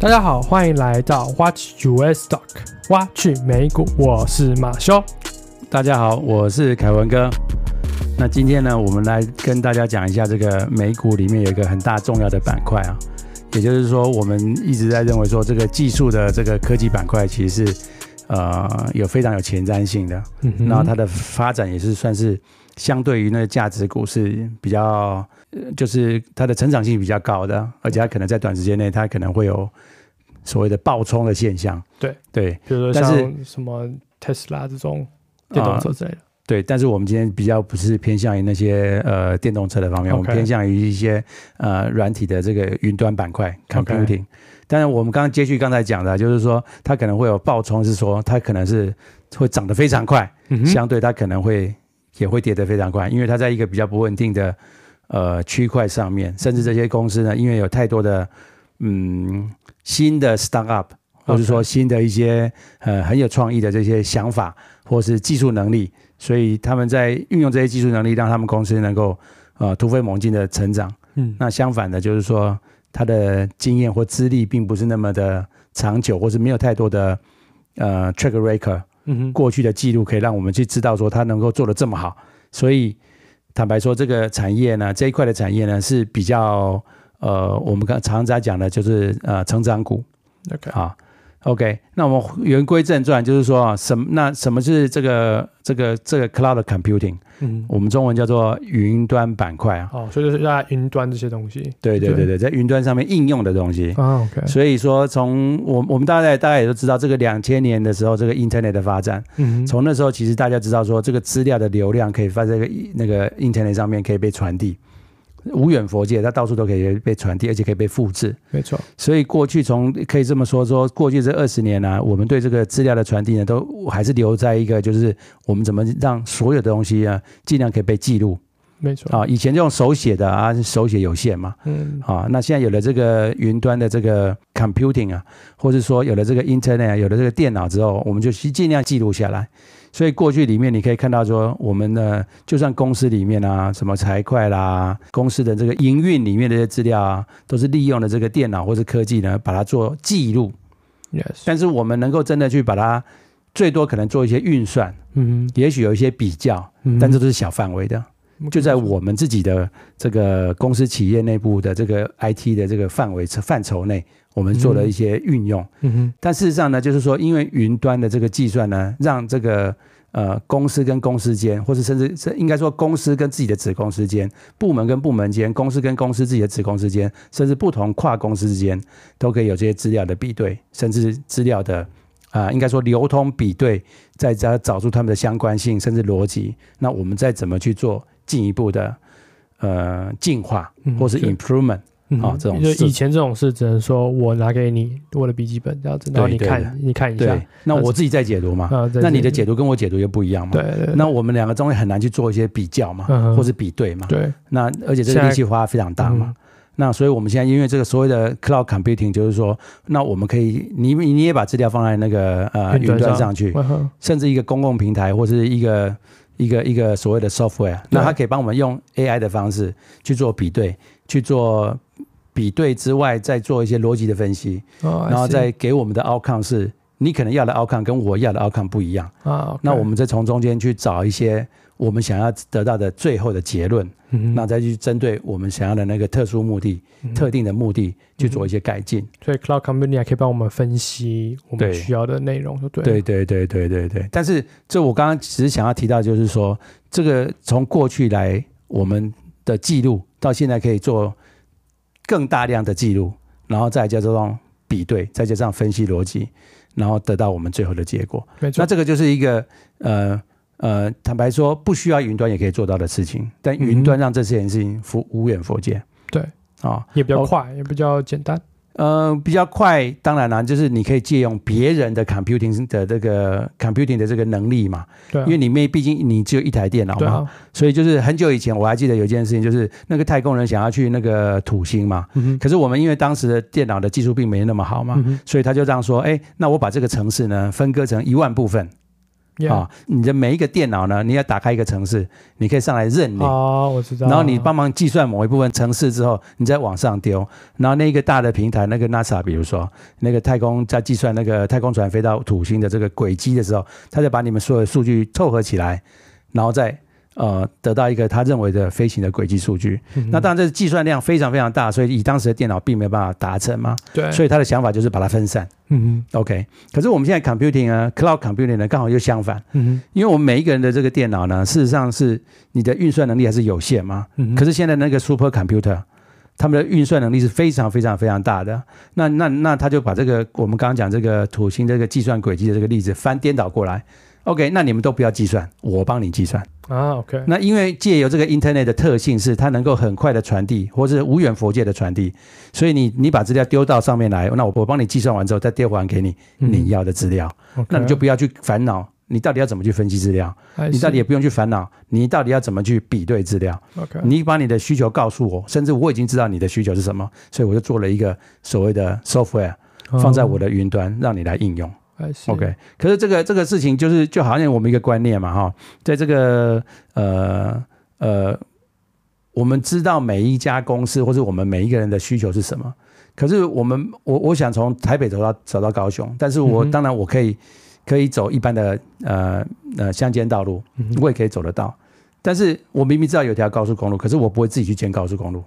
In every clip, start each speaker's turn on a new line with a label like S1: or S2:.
S1: 大家好，欢迎来到 Watch US Stock，挖去美股，我是马修。
S2: 大家好，我是凯文哥。那今天呢，我们来跟大家讲一下这个美股里面有一个很大重要的板块啊，也就是说，我们一直在认为说，这个技术的这个科技板块其实是呃有非常有前瞻性的，嗯，然后它的发展也是算是相对于那个价值股是比较。就是它的成长性比较高的，而且它可能在短时间内，它可能会有所谓的爆冲的现象。
S1: 对
S2: 对，
S1: 比如说像什么特斯拉这种电动车之类的。
S2: 对，但是我们今天比较不是偏向于那些呃电动车的方面，我们偏向于一些呃软体的这个云端板块 computing。但是我们刚刚接续刚才讲的，就是说它可能会有爆冲，是说它可能是会涨得非常快，相对它可能会也会跌得非常快，因为它在一个比较不稳定的。呃，区块上面，甚至这些公司呢，因为有太多的嗯新的 startup，或者说新的一些呃很有创意的这些想法，或是技术能力，所以他们在运用这些技术能力，让他们公司能够呃突飞猛进的成长。嗯，那相反的，就是说他的经验或资历并不是那么的长久，或是没有太多的呃 track record，嗯哼，过去的记录可以让我们去知道说他能够做的这么好，所以。坦白说，这个产业呢，这一块的产业呢是比较呃，我们刚常常在讲的就是呃成长股。OK 啊，OK，那我们言归正传，就是说啊，什么那什么是这个这个这个 cloud computing？嗯，我们中文叫做云端板块啊。
S1: 哦，所以就是在云端这些东西。
S2: 对对对对，在云端上面应用的东西。啊，OK。所以说，从我我们大概大概也都知道，这个两千年的时候，这个 Internet 的发展。嗯。从那时候，其实大家知道说，这个资料的流量可以放在这个那个 Internet 上面，可以被传递。无远佛界，它到处都可以被传递，而且可以被复制。没错，所以过去从可以这么说，说过去这二十年呢、啊，我们对这个资料的传递呢，都还是留在一个，就是我们怎么让所有的东西啊，尽量可以被记录。没错啊，以前这种手写的啊，手写有限嘛。嗯。啊，那现在有了这个云端的这个 computing 啊，或者说有了这个 internet，有了这个电脑之后，我们就尽量记录下来。所以过去里面你可以看到说，我们的就算公司里面啊，什么财会啦，公司的这个营运里面的这些资料啊，都是利用了这个电脑或是科技呢，把它做记录。Yes。但是我们能够真的去把它，最多可能做一些运算，嗯，也许有一些比较，但这都是小范围的。就在我们自己的这个公司企业内部的这个 IT 的这个范围范畴内，我们做了一些运用。嗯哼。但事实上呢，就是说，因为云端的这个计算呢，让这个呃公司跟公司间，或者甚至是应该说公司跟自己的子公司间，部门跟部门间，公司跟公司自己的子公司间，甚至不同跨公司之间，都可以有这些资料的比对，甚至资料的啊、呃，应该说流通比对，再加找出他们的相关性，甚至逻辑。那我们再怎么去做？进一步的呃进化，或是 improvement 啊、这种
S1: 就以前这种事只能说我拿给你我的笔记本这样子，然后你看你看一下，
S2: 那我自己在解读嘛，那你的解读跟我解读又不一样嘛，对，对，对，那我们两个中间很难去做一些比较嘛，嗯、或是比对嘛，对，那而且这个力气花非常大嘛，那所以我们现在因为这个所谓的 cloud computing，就是说，那我们可以你你也把资料放在那个呃云端上去，甚至一个公共平台或是一个。一个一个所谓的 software，那它可以帮我们用 AI 的方式去做比对，去做比对之外，再做一些逻辑的分析，然后再给我们的 outcome 是，你可能要的 outcome 跟我要的 outcome 不一样。啊。那我们再从中间去找一些我们想要得到的最后的结论。嗯，那再去针对我们想要的那个特殊目的、嗯、特定的目的去做一些改进。所以
S1: ，Cloud Computing 还可以帮我们分析我们需要的内容，对
S2: 对对对对对对。但是，这我刚刚只是想要提到，就是说，这个从过去来我们的记录，到现在可以做更大量的记录，然后再加上比对，再加上分析逻辑，然后得到我们最后的结果。没错。那这个就是一个呃。呃，坦白说，不需要云端也可以做到的事情，但云端让这件事情无无远佛界。
S1: 对，啊，也比较快，也比较简单。
S2: 呃，比较快，当然啦，就是你可以借用别人的 computing 的这个 computing 的这个能力嘛。对、啊。因为里面毕竟你只有一台电脑嘛、啊，所以就是很久以前我还记得有一件事情，就是那个太空人想要去那个土星嘛。嗯。可是我们因为当时的电脑的技术并没那么好嘛，嗯、所以他就这样说：哎，那我把这个城市呢分割成一万部分。啊、哦，你的每一个电脑呢，你要打开一个城市，你可以上来认领。
S1: 哦，我知道。
S2: 然后你帮忙计算某一部分城市之后，你再往上丢。然后那个大的平台，那个 NASA，比如说那个太空在计算那个太空船飞到土星的这个轨迹的时候，他就把你们所有的数据凑合起来，然后再。呃，得到一个他认为的飞行的轨迹数据，嗯、那当然这计算量非常非常大，所以以当时的电脑并没有办法达成嘛。
S1: 对，
S2: 所以他的想法就是把它分散。嗯哼，OK。可是我们现在 computing 啊，cloud computing 呢，刚好又相反。嗯哼，因为我们每一个人的这个电脑呢，事实上是你的运算能力还是有限嘛。嗯哼。可是现在那个 super computer，他们的运算能力是非常非常非常大的。那那那他就把这个我们刚刚讲这个土星这个计算轨迹的这个例子翻颠倒过来。OK，那你们都不要计算，我帮你计算。
S1: 啊。OK，
S2: 那因为借由这个 Internet 的特性是它能够很快的传递，或是无远佛界的传递，所以你你把资料丢到上面来，那我我帮你计算完之后再丢还给你你要的资料，嗯 okay、那你就不要去烦恼你到底要怎么去分析资料，你到底也不用去烦恼你到底要怎么去比对资料。
S1: OK，
S2: 你把你的需求告诉我，甚至我已经知道你的需求是什么，所以我就做了一个所谓的 software 放在我的云端，让你来应用。OK，可是这个这个事情就是就好像我们一个观念嘛，哈，在这个呃呃，我们知道每一家公司或者我们每一个人的需求是什么，可是我们我我想从台北走到走到高雄，但是我当然我可以可以走一般的呃呃乡间道路，我也可以走得到，但是我明明知道有条高速公路，可是我不会自己去建高速公路，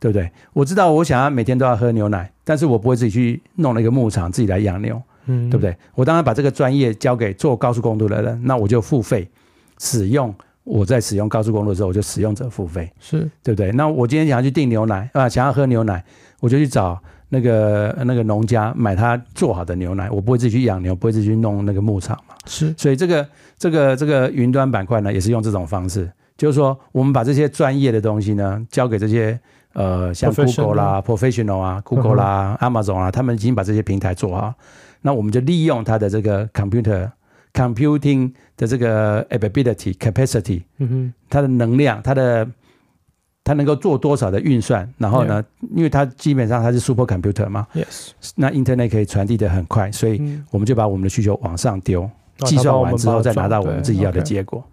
S2: 对不对？我知道我想要每天都要喝牛奶，但是我不会自己去弄了一个牧场自己来养牛。嗯，对不对？我当然把这个专业交给做高速公路的人，那我就付费使用。我在使用高速公路的时候，我就使用者付费，
S1: 是
S2: 对不对？那我今天想要去订牛奶啊，想要喝牛奶，我就去找那个那个农家买他做好的牛奶。我不会自己去养牛，不会自己去弄那个牧场嘛。
S1: 是，
S2: 所以这个这个这个云端板块呢，也是用这种方式，就是说我们把这些专业的东西呢，交给这些呃像 Google 啦、Professional 啊、Google 啦、Amazon 啊，他们已经把这些平台做好。那我们就利用它的这个 computer computing 的这个 ability capacity，嗯哼，它的能量，它的它能够做多少的运算，然后呢因为它基本上它是 super computer 嘛
S1: ，yes，
S2: 那 internet 可以传递的很快，所以我们就把我们的需求往上丢，计算完之后再拿到我们自己要的结果。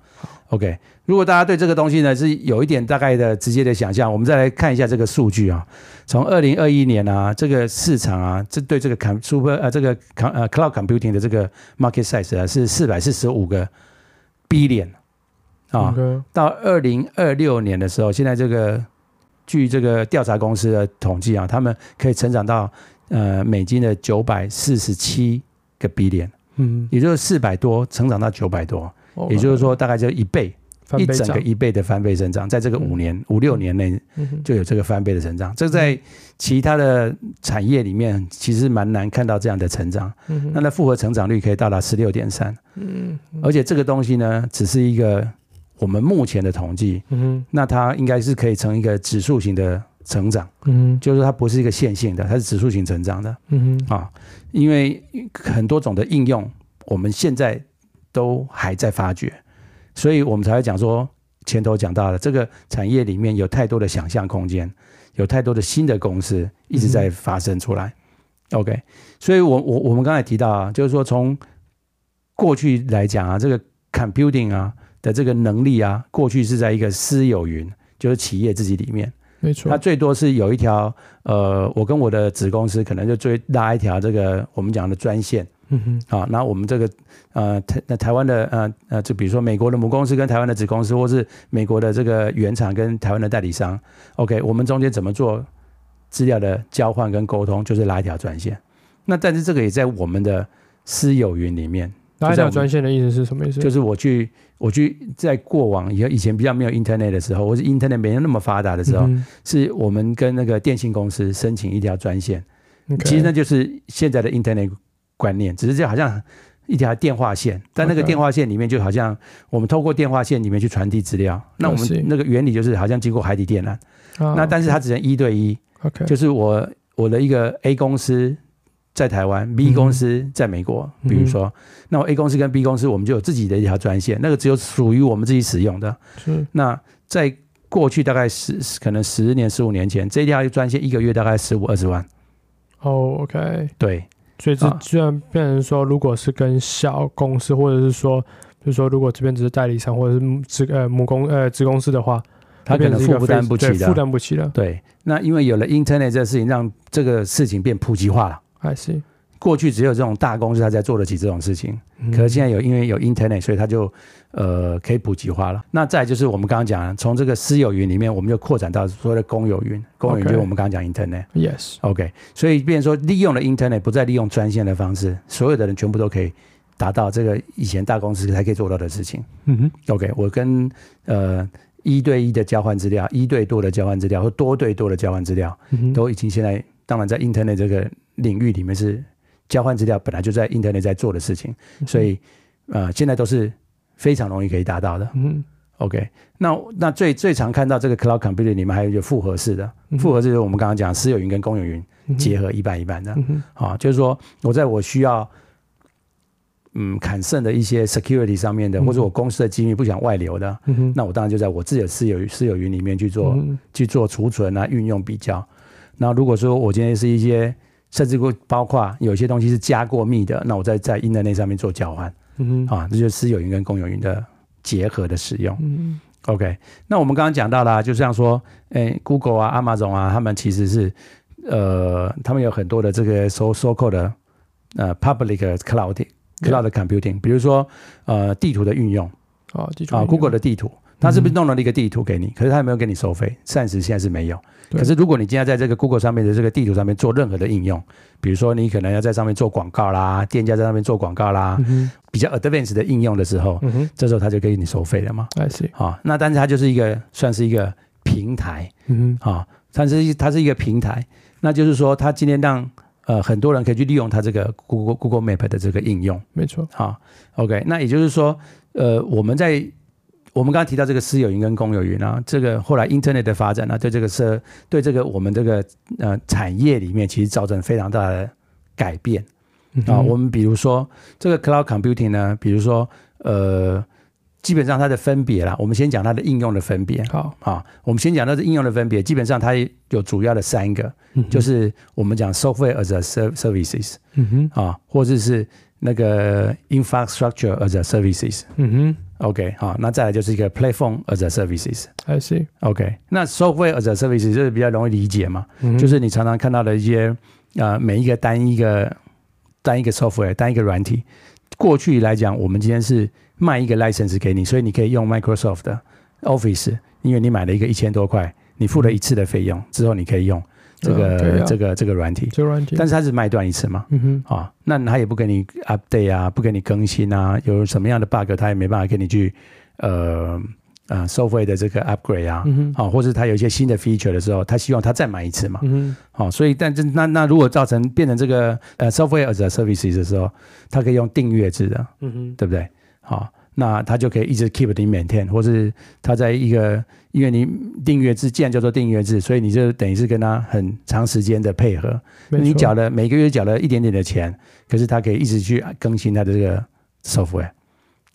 S2: OK，如果大家对这个东西呢是有一点大概的直接的想象，我们再来看一下这个数据啊。从二零二一年啊，这个市场啊，这对这个 com super 呃这个 com 呃 cloud computing 的这个 market size 啊是四百四十五个 billion 啊。到二零二六年的时候，现在这个据这个调查公司的统计啊，他们可以成长到呃美金的九百四十七个 billion，嗯，也就是四百多成长到九百多。也就是说，大概就一倍，一整个一倍的翻倍增长，在这个五年、五六年内就有这个翻倍的成长。这在其他的产业里面，其实蛮难看到这样的成长。那它复合成长率可以到达十六点三。而且这个东西呢，只是一个我们目前的统计。嗯那它应该是可以成一个指数型的成长。嗯就是它不是一个线性的，它是指数型成长的。嗯啊，因为很多种的应用，我们现在。都还在发掘，所以我们才会讲说，前头讲到了这个产业里面有太多的想象空间，有太多的新的公司一直在发生出来。嗯、OK，所以我我我们刚才提到啊，就是说从过去来讲啊，这个 computing 啊的这个能力啊，过去是在一个私有云，就是企业自己里面，
S1: 没错，
S2: 它最多是有一条呃，我跟我的子公司可能就追拉一条这个我们讲的专线。嗯哼，好，那我们这个呃台那台湾的呃呃，就比如说美国的母公司跟台湾的子公司，或是美国的这个原厂跟台湾的代理商，OK，我们中间怎么做资料的交换跟沟通，就是拉一条专线。那但是这个也在我们的私有云里面。
S1: 拉一条专线的意思是什么意思？
S2: 就是我去我去在过往以以前比较没有 Internet 的时候，或是 Internet 没有那么发达的时候，嗯、是我们跟那个电信公司申请一条专线。其实那就是现在的 Internet。观念只是这好像一条电话线，但那个电话线里面就好像我们透过电话线里面去传递资料，那我们那个原理就是好像经过海底电缆，那但是它只能一对一，OK，，就是我我的一个 A 公司在台湾，B 公司在美国，比如说，那我 A 公司跟 B 公司我们就有自己的一条专线，那个只有属于我们自己使用的。是。那在过去大概十可能十年十五年前，这条专线一个月大概十五二十万。
S1: 哦，OK，
S2: 对。
S1: 所以这居然变成说，如果是跟小公司或者是说就是说，如果这边只是代理商或者是子呃母公呃子公司的话，
S2: 他可能负担不起的，
S1: 负担不起了。
S2: 对，那因为有了 Internet 这个事情，让这个事情变普及化了。
S1: I see。
S2: 过去只有这种大公司他才做得起这种事情，可是现在有因为有 Internet，所以他就呃可以普及化了。那再就是我们刚刚讲，从这个私有云里面，我们就扩展到所谓的公有云。公有云就是我们刚刚讲 Internet。
S1: Yes，OK。
S2: 所以变成说，利用了 Internet，不再利用专线的方式，所有的人全部都可以达到这个以前大公司才可以做到的事情。嗯哼。OK，我跟呃一对一的交换资料，一对多的交换资料，或多对多的交换资料，都已经现在当然在 Internet 这个领域里面是。交换资料本来就在 Internet 在做的事情，所以呃，现在都是非常容易可以达到的。嗯，OK，那那最最常看到这个 Cloud Computing 里面还有一个复合式的，复合式就是我们刚刚讲私有云跟公有云结合一半一半的。啊，就是说我在我需要嗯砍剩的一些 security 上面的，或者我公司的机密不想外流的，那我当然就在我自己的私有私有云里面去做去做储存啊、运用、比较。那如果说我今天是一些甚至会包括有些东西是加过密的，那我在在 Internet 上面做交换，嗯哼，啊，这就是私有云跟公有云的结合的使用。嗯，OK，那我们刚刚讲到了，就像说，诶、欸，Google 啊、Amazon 啊，他们其实是，呃，他们有很多的这个 so so called 的呃 public cloud cloud computing，比如说呃地图的运用，啊，地图啊，Google 的地图。他是不是弄了一个地图给你？可是他有没有给你收费？暂时现在是没有。可是如果你今天在这个 Google 上面的这个地图上面做任何的应用，比如说你可能要在上面做广告啦，店家在上面做广告啦，比较 advanced 的应用的时候，这时候它就给你收费了嘛。好，那但是它就是一个算是一个平台，啊，但是它是一个平台，那就是说它今天让呃很多人可以去利用它这个 Google Google Map 的这个应用。没错。好，OK，那也就是说，呃，我们在我们刚刚提到这个私有云跟公有云啊，这个后来 Internet 的发展呢、啊，对这个社对这个我们这个呃产业里面，其实造成非常大的改变啊。我们比如说这个 Cloud Computing 呢，比如说呃，基本上它的分别啦，我们先讲它的应用的分别。好啊，我们先讲它的应用的分别，基本上它有主要的三个，就是我们讲 Software as a Services，嗯哼，啊，或者是那个 Infrastructure as a Services，嗯哼。OK，好，那再来就是一个 Platform as a Services。I see。OK，那 Software as a Services 就是比较容易理解嘛，嗯、就是你常常看到的一些啊、呃，每一个单一个单一个 Software 单一个软体。过去来讲，我们今天是卖一个 License 给你，所以你可以用 Microsoft 的 Office，因为你买了一个一千多块，你付了一次的费用之后，你可以用。这个、这个这个软体，这个软体，但是它只卖断一次嘛，嗯哼，啊，那它也不给你 update 啊，不给你更新啊，有什么样的 bug，它也没办法给你去呃呃收费的这个 upgrade 啊，嗯哼，啊，或者它有一些新的 feature 的时候，他希望他再买一次嘛，嗯哼，好、啊，所以但是那那如果造成变成这个呃 software as a services 的时候，它可以用订阅制的，嗯哼，对不对？好、啊。那他就可以一直 keep 你 maintain，或是他在一个，因为你订阅制，既然叫做订阅制，所以你就等于是跟他很长时间的配合。你缴了每个月缴了一点点的钱，可是他可以一直去更新他的这个 software。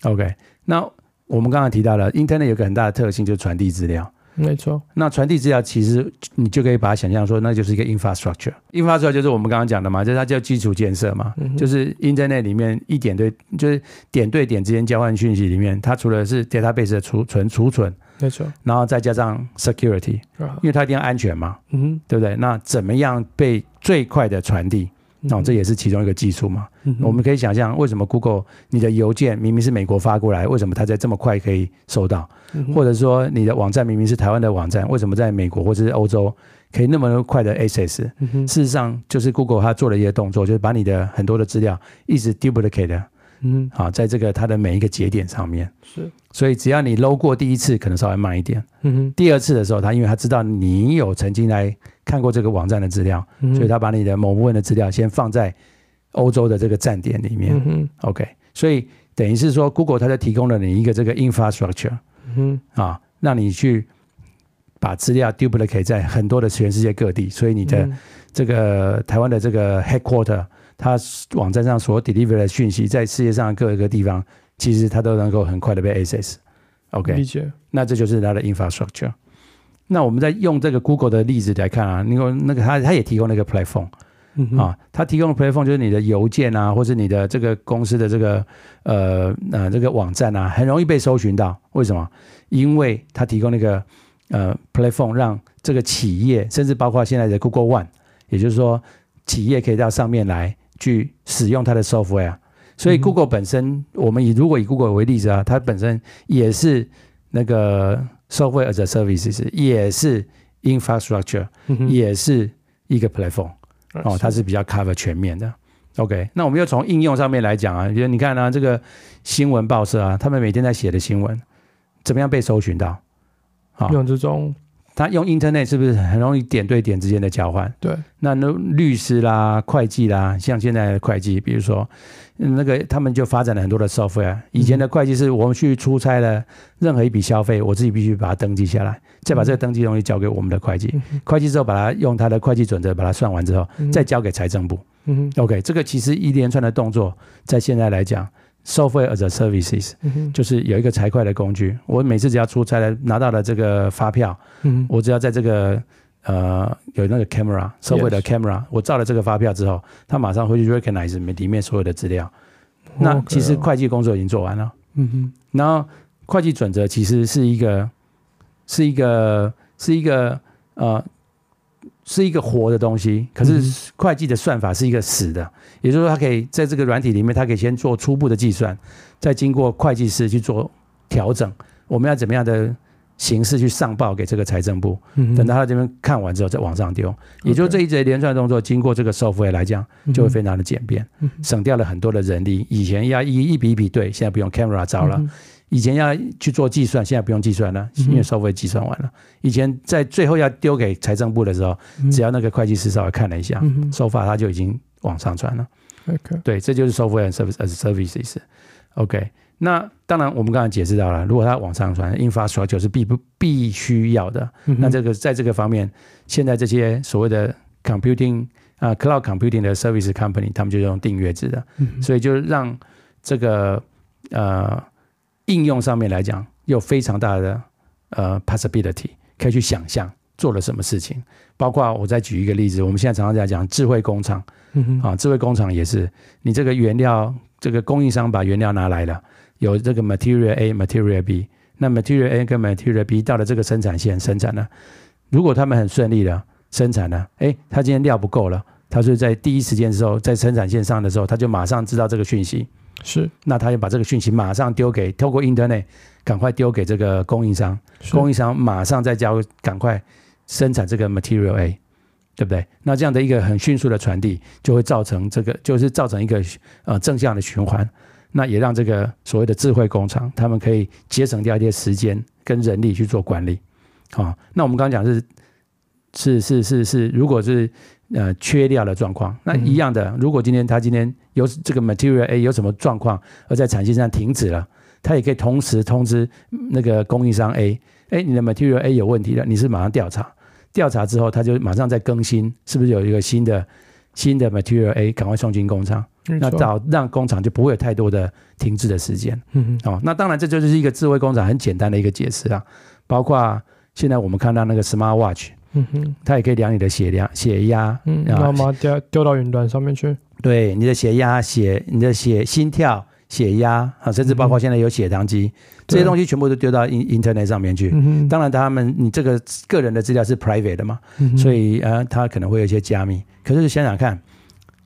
S2: OK，那我们刚刚提到了 Internet 有个很大的特性，就是传递资料。没错，那传递资料其实你就可以把它想象说，那就是一个 infrastructure。infrastructure 就是我们刚刚讲的嘛，就是它叫基础建设嘛，嗯、就是 internet 里面一点对，就是点对点之间交换讯息里面，它除了是 database 的储存储存，没错，然后再加上 security，因为它一定要安全嘛，嗯，对不对？那怎么样被最快的传递？哦，这也是其中一个技术嘛。嗯、我们可以想象，为什么 Google 你的邮件明明是美国发过来，为什么它在这么快可以收到？嗯、或者说你的网站明明是台湾的网站，为什么在美国或者是欧洲可以那么快的 access？、嗯、事实上，就是 Google 它做了一些动作，就是把你的很多的资料一直 duplicate。嗯，好，在这个它的每一个节点上面是，所以只要你 load 过第一次，可能稍微慢一点。嗯哼，第二次的时候，他因为他知道你有曾经来看过这个网站的资料，嗯、所以他把你的某部分的资料先放在欧洲的这个站点里面。嗯哼，OK，所以等于是说，Google 它就提供了你一个这个 infrastructure，嗯哼，啊，让你去把资料 duplicate 在很多的全世界各地，所以你的这个台湾的这个 headquarter。它网站上所 deliver 的讯息，在世界上各个地方，其实它都能够很快的被 access。OK，理解。那这就是它的 infrastructure。那我们在用这个 Google 的例子来看啊，因为那个它它也提供那个 platform，嗯、啊，它提供的 platform 就是你的邮件啊，或是你的这个公司的这个呃呃这个网站啊，很容易被搜寻到。为什么？因为它提供那个呃 platform，让这个企业，甚至包括现在的 Google One，也就是说，企业可以到上面来去使用它的 software。所以 Google 本身，嗯、我们以如果以 Google 为例子啊，它本身也是那个 software as a services，也是 infrastructure，、嗯、也是一个 platform。哦，它是比较 cover 全面的。OK，那我们又从应用上面来讲啊，比如你看啊，这个新闻报社啊，他们每天在写的新闻，怎么样被搜寻到？
S1: 好，用这种。
S2: 他用 Internet 是不是很容易点对点之间的交换？
S1: 对，
S2: 那那律师啦、会计啦，像现在的会计，比如说那个他们就发展了很多的 software。以前的会计是我们去出差了，任何一笔消费，我自己必须把它登记下来，再把这个登记东西交给我们的会计，会计之后把它用他的会计准则把它算完之后，再交给财政部。嗯 OK，这个其实一连串的动作，在现在来讲。Software as a services，就是有一个财会的工具。我每次只要出差来拿到了这个发票，我只要在这个呃有那个 camera，software 的 camera，我照了这个发票之后，他马上会去 recognize 里面所有的资料。那其实会计工作已经做完了。嗯哼。然后会计准则其实是一个是一个是一个呃。是一个活的东西，可是会计的算法是一个死的，也就是说，它可以在这个软体里面，它可以先做初步的计算，再经过会计师去做调整。我们要怎么样的形式去上报给这个财政部？等到他这边看完之后再往上丢。也就这一连串动作，经过这个 software 来讲，就会非常的简便，省掉了很多的人力。以前要一一笔一笔对，现在不用 camera 找了。以前要去做计算，现在不用计算了，因为收费计算完了。以前在最后要丢给财政部的时候，只要那个会计师稍微看了一下，收发他就已经往上传了。OK，对，这就是 software service as services。OK，那当然我们刚才解释到了，如果它往上传，infrastructure 是必不必须要的。那这个在这个方面，现在这些所谓的 computing 啊，cloud computing 的 service company，他们就用订阅制的，所以就让这个呃。应用上面来讲，有非常大的呃 possibility，可以去想象做了什么事情。包括我再举一个例子，我们现在常常在讲智慧工厂，啊，智慧工厂也是你这个原料，这个供应商把原料拿来了，有这个 material A、material B，那 material A 跟 material B 到了这个生产线生产了，如果他们很顺利的生产了，哎，他今天料不够了，他是在第一时间的时候，在生产线上的时候，他就马上知道这个讯息。
S1: 是，
S2: 那他就把这个讯息马上丢给，透过 Internet 赶快丢给这个供应商，供应商马上再交，赶快生产这个 Material A，对不对？那这样的一个很迅速的传递，就会造成这个，就是造成一个呃正向的循环。那也让这个所谓的智慧工厂，他们可以节省掉一些时间跟人力去做管理。好，那我们刚刚讲是是是是是，如果是。呃，缺料的状况，那一样的。如果今天他今天有这个 material A 有什么状况，而在产线上停止了，他也可以同时通知那个供应商 A，哎，你的 material A 有问题了，你是马上调查，调查之后他就马上再更新，是不是有一个新的新的 material A，赶快送进工厂，那到让工厂就不会有太多的停滞的时间。嗯嗯。哦，那当然这就是一个智慧工厂很简单的一个解释啊，包括现在我们看到那个 smart watch。嗯哼，它也可以量你的血量、血压，嗯，
S1: 然后把它丢丢到云端上面去。
S2: 对，你的血压、血、你的血、心跳、血压啊，甚至包括现在有血糖机，这些东西全部都丢到 Internet 上面去。嗯，当然，他们你这个个人的资料是 private 的嘛，所以呃，他可能会有一些加密。可是想想看。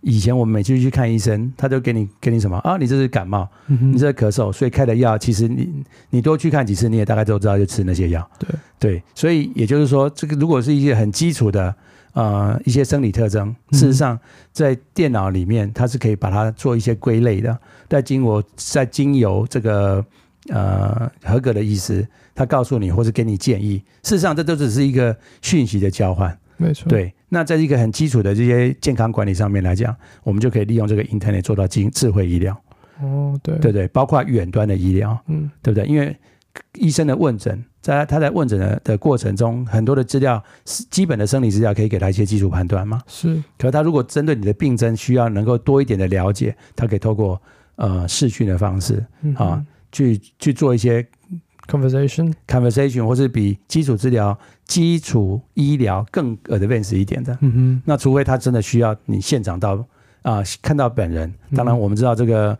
S2: 以前我们每次去看医生，他都给你给你什么啊？你这是感冒，你这是咳嗽，所以开的药，其实你你多去看几次，你也大概都知道就吃那些药。
S1: 对
S2: 对，所以也就是说，这个如果是一些很基础的呃一些生理特征，事实上在电脑里面它是可以把它做一些归类的。在经过在经由这个呃合格的医师，他告诉你或是给你建议，事实上这都只是一个讯息的交换。
S1: 没错，
S2: 对。那在一个很基础的这些健康管理上面来讲，我们就可以利用这个 Internet 做到智智慧医疗。
S1: 哦，对，
S2: 对对，包括远端的医疗，嗯，对不对？因为医生的问诊，在他在问诊的的过程中，很多的资料，基本的生理资料可以给他一些基础判断吗。
S1: 是。
S2: 可是他如果针对你的病症需要能够多一点的了解，他可以透过呃视讯的方式啊，去去做一些。
S1: conversation
S2: conversation，或是比基础治疗、基础医疗更 advanced 一点的。嗯哼，那除非他真的需要你现场到啊、呃，看到本人。当然，我们知道这个，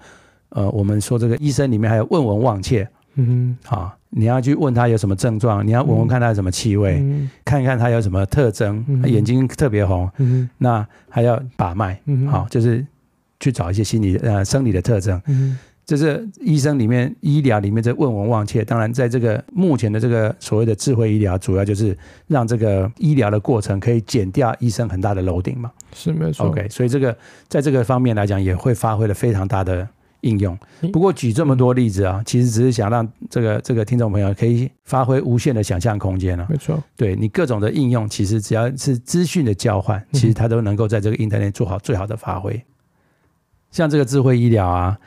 S2: 呃，我们说这个医生里面还有问闻忘切。嗯哼，啊，你要去问他有什么症状，你要闻闻看他有什么气味，嗯、看一看他有什么特征，嗯、眼睛特别红。嗯，那还要把脉。嗯，好，就是去找一些心理呃生理的特征。嗯。这是医生里面医疗里面这问闻忘切，当然在这个目前的这个所谓的智慧医疗，主要就是让这个医疗的过程可以减掉医生很大的 loading 嘛。
S1: 是没错。
S2: OK，所以这个在这个方面来讲，也会发挥了非常大的应用。不过举这么多例子啊，其实只是想让这个这个听众朋友可以发挥无限的想象空间了。
S1: 没错，
S2: 对你各种的应用，其实只要是资讯的交换，其实它都能够在这个 Internet 做好最好的发挥。像这个智慧医疗啊。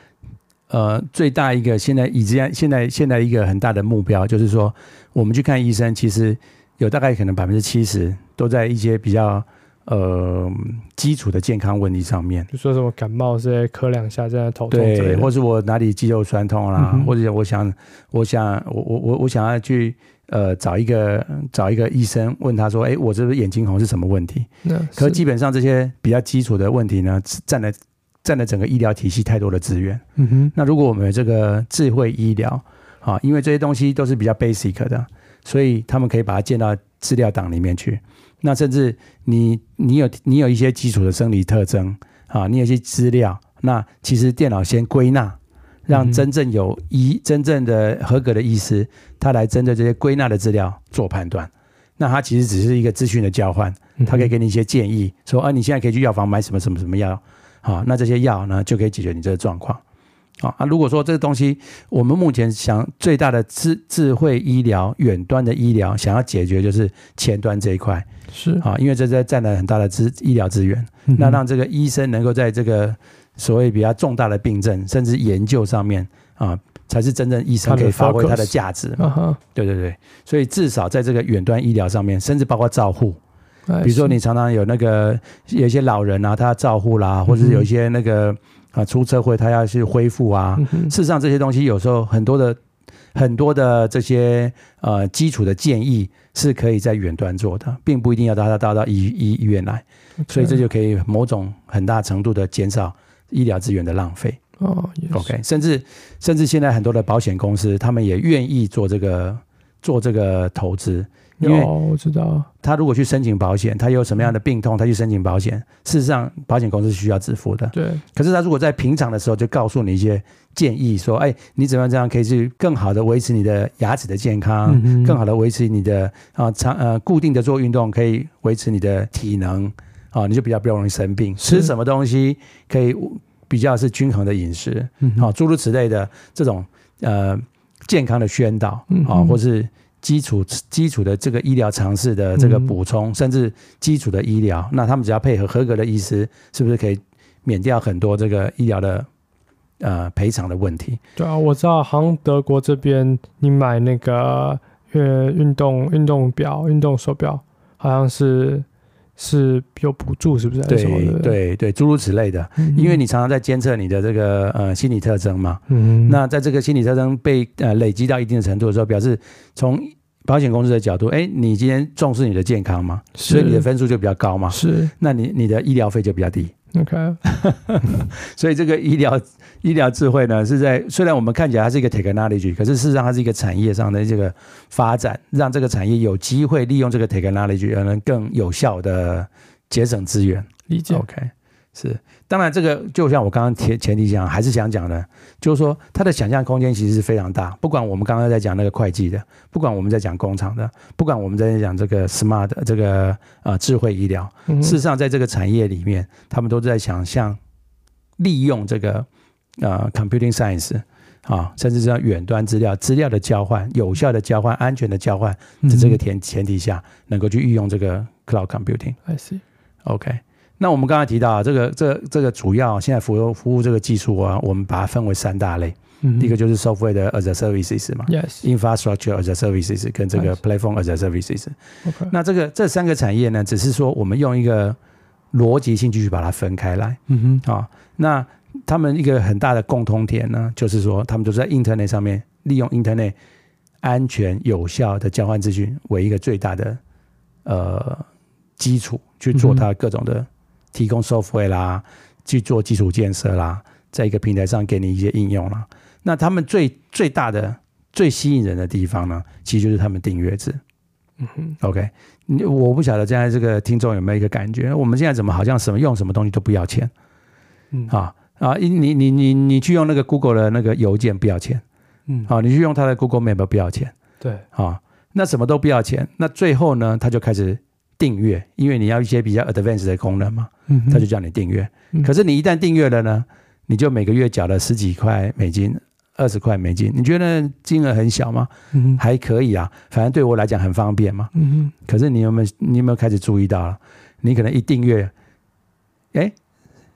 S2: 呃，最大一个现在以前现在现在一个很大的目标就是说，我们去看医生，其实有大概可能百分之七十都在一些比较呃基础的健康问题上面，
S1: 就说什么感冒是咳两下这样头痛，
S2: 对，或是我哪里肌肉酸痛啦，嗯、或者我想我想我我我我想要去呃找一个找一个医生问他说，哎，我这个眼睛红是什么问题？那可是基本上这些比较基础的问题呢，占了。占了整个医疗体系太多的资源。嗯哼。那如果我们有这个智慧医疗，啊，因为这些东西都是比较 basic 的，所以他们可以把它建到资料档里面去。那甚至你你有你有一些基础的生理特征，啊，你有一些资料，那其实电脑先归纳，让真正有医真正的合格的医师，他来针对这些归纳的资料做判断。那他其实只是一个资讯的交换，他可以给你一些建议，说啊，你现在可以去药房买什么什么什么药。好，那这些药呢，就可以解决你这个状况。好，那如果说这个东西，我们目前想最大的智智慧医疗远端的医疗，想要解决就是前端这一块，是。啊，因为这在占了很大的资医疗资源，嗯、那让这个医生能够在这个所谓比较重大的病症，甚至研究上面啊，才是真正医生可以发挥它的价值。对对对，所以至少在这个远端医疗上面，甚至包括照护。比如说，你常常有那个有一些老人啊，他照护啦，或者是有一些那个啊出车祸，他要去恢复啊。事实上，这些东西有时候很多的很多的这些呃基础的建议是可以在远端做的，并不一定要到他到到医医医院来。所以这就可以某种很大程度的减少医疗资源的浪费。哦，OK，甚至甚至现在很多的保险公司，他们也愿意做这个做这个投资。因为我知道，他如果去申请保险，他有什么样的病痛，他去申请保险，事实上保险公司是需要支付的。对。可是他如果在平常的时候就告诉你一些建议，说：“哎，你怎么样这样可以去更好的维持你的牙齿的健康，更好的维持你的啊长呃固定的做运动，可以维持你的体能啊，你就比较不容易生病。吃什么东西可以比较是均衡的饮食，啊，诸如此类的这种呃健康的宣导啊，或是。”基础基础的这个医疗常识的这个补充，嗯、甚至基础的医疗，那他们只要配合合格的医师，是不是可以免掉很多这个医疗的呃赔偿的问题？
S1: 对啊，我知道，好像德国这边你买那个呃运动运动表、运动手表，好像是。是有补助，是不是？
S2: 对对对，诸如此类的，嗯、因为你常常在监测你的这个呃心理特征嘛。嗯，那在这个心理特征被呃累积到一定的程度的时候，表示从保险公司的角度，哎，你今天重视你的健康嘛，是所以你的分数就比较高嘛。是，那你你的医疗费就比较低。OK，所以这个医疗医疗智慧呢，是在虽然我们看起来它是一个 technology，可是事实上它是一个产业上的这个发展，让这个产业有机会利用这个 technology 而能更有效的节省资源。
S1: 理解。
S2: OK。是，当然这个就像我刚刚前前提讲，还是想讲的，就是说它的想象空间其实是非常大。不管我们刚刚在讲那个会计的，不管我们在讲工厂的，不管我们在讲这个 smart 这个呃智慧医疗，事实上在这个产业里面，他们都在想象利用这个呃 computing science 啊，甚至是远端资料资料的交换、有效的交换、安全的交换的这个前前提下，能够去运用这个 cloud computing。
S1: I see.
S2: OK。那我们刚才提到啊，这个这个、这个主要现在服务服务这个技术啊，我们把它分为三大类。嗯一个就是 software 的 as a services 嘛，yes，infrastructure as a services 跟这个 platform as a services。那这个这三个产业呢，只是说我们用一个逻辑性继续把它分开来。嗯哼，啊，那他们一个很大的共通点呢，就是说他们都是在 internet 上面利用 internet 安全有效的交换资讯为一个最大的呃基础去做它各种的提供 software 啦，去做基础建设啦，在一个平台上给你一些应用啦。那他们最最大的最吸引人的地方呢，其实就是他们订阅制。嗯哼，OK，我不晓得现在这个听众有没有一个感觉，我们现在怎么好像什么用什么东西都不要钱？嗯啊啊，你你你你你去用那个 Google 的那个邮件不要钱。嗯，好，你去用他的 Google Map 不要钱，
S1: 对，
S2: 啊，那什么都不要钱，那最后呢，他就开始订阅，因为你要一些比较 advanced 的功能嘛，嗯，他就叫你订阅。嗯、可是你一旦订阅了呢，你就每个月缴了十几块美金、二十块美金，你觉得金额很小吗？嗯，还可以啊，反正对我来讲很方便嘛。嗯，可是你有没有你有没有开始注意到了？你可能一订阅，哎，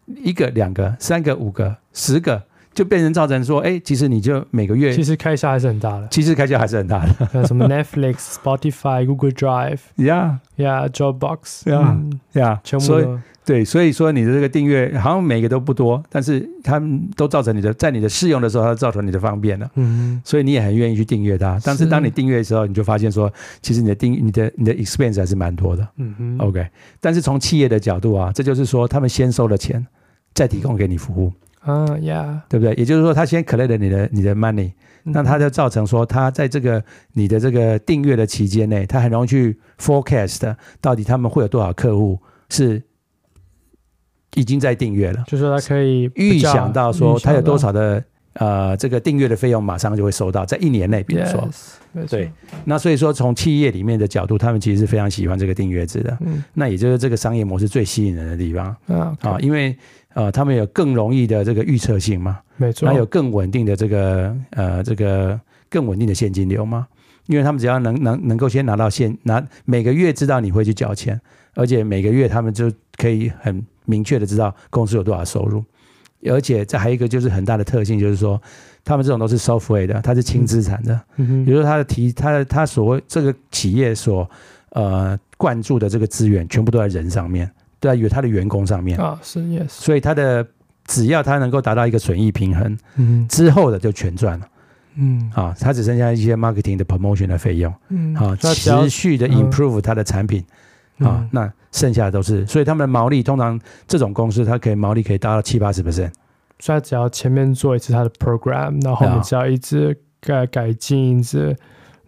S2: 一个、两个、三个、五个、十个。就变成造成说，哎，其实你就每个月
S1: 其实开销还是很大的。
S2: 其实开销还是很大的。
S1: 什么 Netflix、Spotify、Google Drive、
S2: Yeah、
S1: Yeah、Dropbox、
S2: Yeah、Yeah，全部都对。所以说你的这个订阅好像每个都不多，但是他们都造成你的在你的试用的时候，它造成你的方便了。嗯。所以你也很愿意去订阅它。但是当你订阅的时候，你就发现说，其实你的订、你的、你的 expense 还是蛮多的。嗯哼。OK。但是从企业的角度啊，这就是说他们先收了钱，再提供给你服务。
S1: 嗯呀，
S2: 对不对？也就是说，他先 collect 你的你的 money，那他就造成说，他在这个你的这个订阅的期间内，他很容易去 forecast 到底他们会有多少客户是已经在订阅了，
S1: 就是说他可以
S2: 预想到说他有多少的呃这个订阅的费用马上就会收到，在一年内，比如说，yes, 对，那所以说从企业里面的角度，他们其实是非常喜欢这个订阅制的，嗯，那也就是这个商业模式最吸引人的地方，嗯，啊，因为。呃，他们有更容易的这个预测性吗？
S1: 没错，
S2: 还有更稳定的这个呃这个更稳定的现金流吗？因为他们只要能能能够先拿到现拿每个月知道你会去缴钱，而且每个月他们就可以很明确的知道公司有多少收入，而且这还有一个就是很大的特性，就是说他们这种都是 software 的，它是轻资产的，比如说他的提他的他所谓这个企业所呃灌注的这个资源，全部都在人上面。在于他的员工上面。
S1: 啊，是 yes，
S2: 所以他的只要他能够达到一个损益平衡，嗯，之后的就全赚了，嗯，啊，他只剩下一些 marketing 的 promotion 的费用，嗯，啊，持续的 improve 他的产品，啊，那剩下的都是，所以他们的毛利通常这种公司，它可以毛利可以达到七八十。percent，
S1: 所以他只要前面做一次他的 program，然后后面只要一直改改进，一直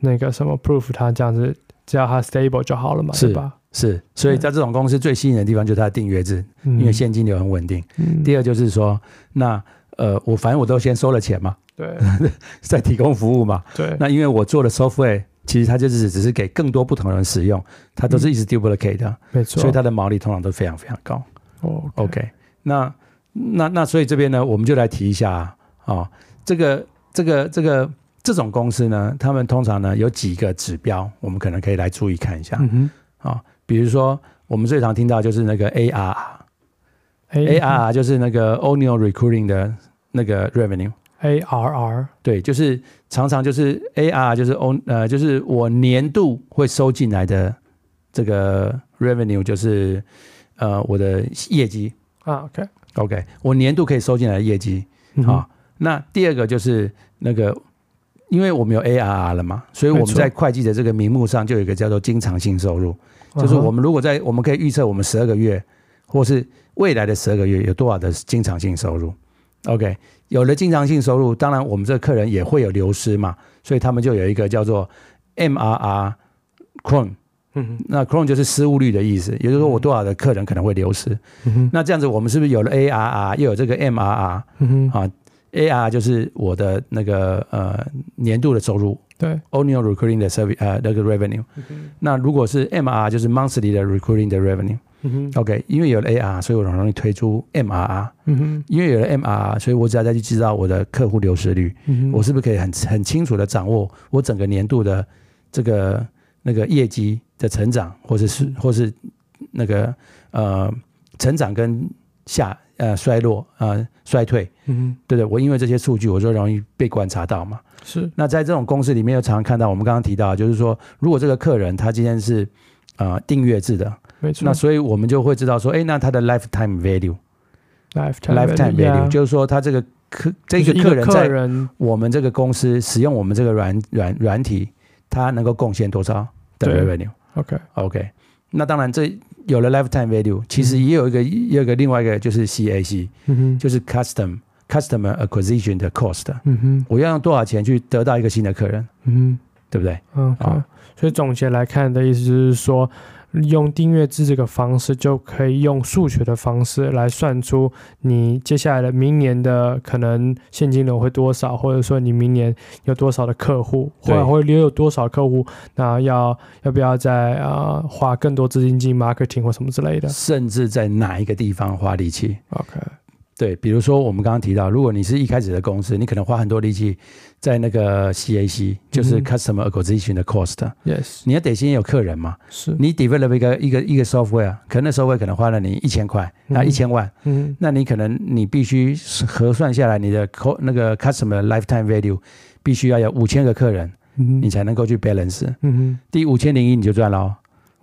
S1: 那个什么 proof，他这样子只要他 stable 就好了嘛，是。吧？
S2: 是，所以在这种公司最吸引的地方就是它的订阅制，因为现金流很稳定。嗯、第二就是说，那呃，我反正我都先收了钱嘛，
S1: 对，
S2: 再提供服务嘛，
S1: 对。
S2: 那因为我做的 software，其实它就是只是给更多不同的人使用，它都是一直 duplicate 的，没错。所以它的毛利通常都非常非常高。
S1: 哦
S2: ，OK。那那那所以这边呢，我们就来提一下啊，哦、这个这个这个这种公司呢，他们通常呢有几个指标，我们可能可以来注意看一下，嗯哼，啊。比如说，我们最常听到就是那个 ARR，ARR 就是那个 Annual Recurring 的那个 Revenue，ARR 对，就是常常就是 ARR 就是 on 呃就是我年度会收进来的这个 Revenue 就是呃我的业绩。
S1: 啊，OK。
S2: OK 我年度可以收进来的业绩。啊。那第二个就是那个，因为我们有 ARR 了嘛，所以我们在会计的这个名目上就有一个叫做经常性收入。就是我们如果在，我们可以预测我们十二个月，或是未来的十二个月有多少的经常性收入。OK，有了经常性收入，当然我们这个客人也会有流失嘛，所以他们就有一个叫做 MRR churn，嗯，那 cron 就是失误率的意思，也就是说我多少的客人可能会流失。嗯，那这样子我们是不是有了 ARR 又有这个 MRR？嗯啊，ARR 就是我的那个呃年度的收入。
S1: 对
S2: ，annual recurring 的 service 呃那个 revenue，、嗯、那如果是 MRR 就是 monthly 的 recurring 的 revenue，OK，、因为有了 AR，所以我很容易推出 MRR，、嗯、哼因为有了 MRR，所以我只要再去知道我的客户流失率，我是不是可以很很清楚的掌握我整个年度的这个那个业绩的成长，或者是或是那个呃成长跟下呃衰落呃衰退，嗯哼，对对，我因为这些数据，我就容易被观察到嘛。
S1: 是，
S2: 那在这种公司里面，又常常看到我们刚刚提到，就是说，如果这个客人他今天是呃订阅制的，
S1: 没错，
S2: 那所以我们就会知道说，哎，那他的 lifetime value，lifetime
S1: value，,
S2: lifetime value、yeah. 就是说，他这个客这个客人在我们这个公司使用我们这个软软软体，他能够贡献多少的 revenue？OK OK，那当然这有了 lifetime value，其实也有一个也有一个另外一个就是 CAC，就是 custom customer acquisition 的 cost，嗯哼，我要用多少钱去得到一个新的客人？嗯哼，对不对？
S1: 嗯，好，所以总结来看的意思就是说。用订阅制这个方式，就可以用数学的方式来算出你接下来的明年的可能现金流会多少，或者说你明年有多少的客户，或者会留有多少客户，那要要不要再啊、呃、花更多资金进 marketing 或什么之类的，
S2: 甚至在哪一个地方花力气
S1: ？OK。
S2: 对，比如说我们刚刚提到，如果你是一开始的公司，你可能花很多力气在那个 CAC，就是 Customer Acquisition 的 Cost。
S1: Yes，
S2: 你要得先有客人嘛。
S1: 是。
S2: 你 develop 一个一个一个 software，可能那 software 可能花了你一千块，那一千万。嗯。那你可能你必须核算下来，你的 co 那个 Customer Lifetime Value 必须要有五千个客人，你才能够去 balance。嗯哼。第五千零一你就赚了，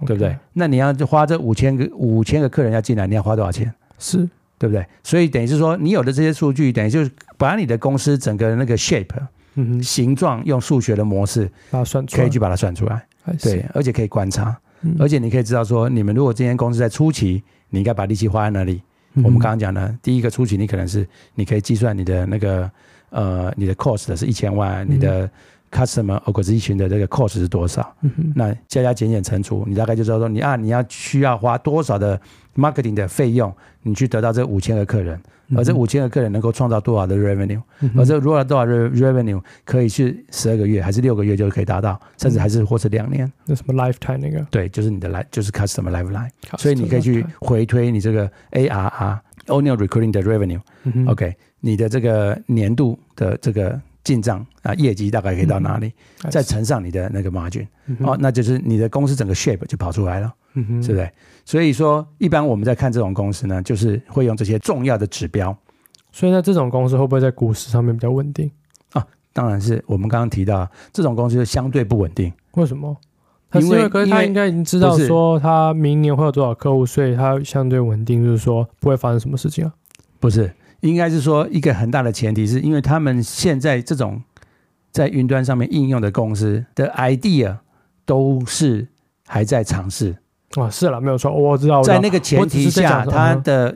S2: 对不对？那你要花这五千个五千个客人要进来，你要花多少钱？
S1: 是。
S2: 对不对？所以等于是说，你有的这些数据，等于就是把你的公司整个那个 shape，嗯哼，形状，用数学的模式
S1: 把它算出来，
S2: 可以去把它算出来。对，而且可以观察，而且你可以知道说，你们如果这间公司在初期，你应该把力气花在哪里？我们刚刚讲的，第一个初期，你可能是你可以计算你的那个呃，你的 cost 是一千万，你的 customer acquisition 的这个 cost 是多少？那加加减减乘除，你大概就知道说，你啊，你要需要花多少的。marketing 的费用，你去得到这五千个客人，而这五千个客人能够创造多少的 revenue，而这如果多少 revenue 可以是十二个月还是六个月就可以达到，甚至还是或是两年。
S1: 那什么 lifetime 那个？
S2: 对，就是你的 life，就是 customer lifetime。所以你可以去回推你这个 ARR，annual recurring 的 revenue，OK，你的这个年度的这个进账啊业绩大概可以到哪里？再乘上你的那个 margin，哦，那就是你的公司整个 shape 就跑出来了。是不是？所以说，一般我们在看这种公司呢，就是会用这些重要的指标。
S1: 所以呢，这种公司会不会在股市上面比较稳定
S2: 啊？当然是。我们刚刚提到，这种公司就相对不稳定。
S1: 为什么？因为可是他应该已经知道说，他明年会有多少客户，所以他相对稳定，就是说不会发生什么事情啊？
S2: 不是，应该是说一个很大的前提，是因为他们现在这种在云端上面应用的公司的 idea 都是还在尝试。
S1: 啊，是了，没有错，我知道。
S2: 在那个前提下，它的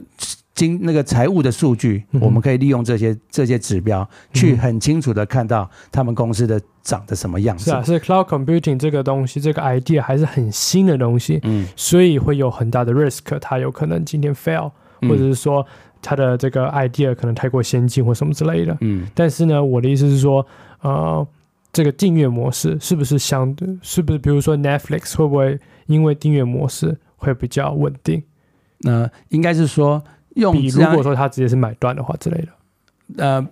S2: 经那个财务的数据，我们可以利用这些这些指标，去很清楚的看到他们公司的长得什么样子。
S1: 是啊，是 cloud computing 这个东西，这个 idea 还是很新的东西，嗯，所以会有很大的 risk，它有可能今天 fail，或者是说它的这个 idea 可能太过先进或什么之类的，嗯。但是呢，我的意思是说，呃。这个订阅模式是不是相对？是不是比如说 Netflix 会不会因为订阅模式会比较稳定？
S2: 那应该是说用，
S1: 比如果说他直接是买断的话之类的，
S2: 呃，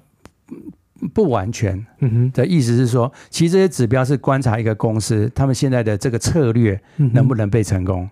S2: 不完全。嗯哼，的意思是说，其实这些指标是观察一个公司他们现在的这个策略能不能被成功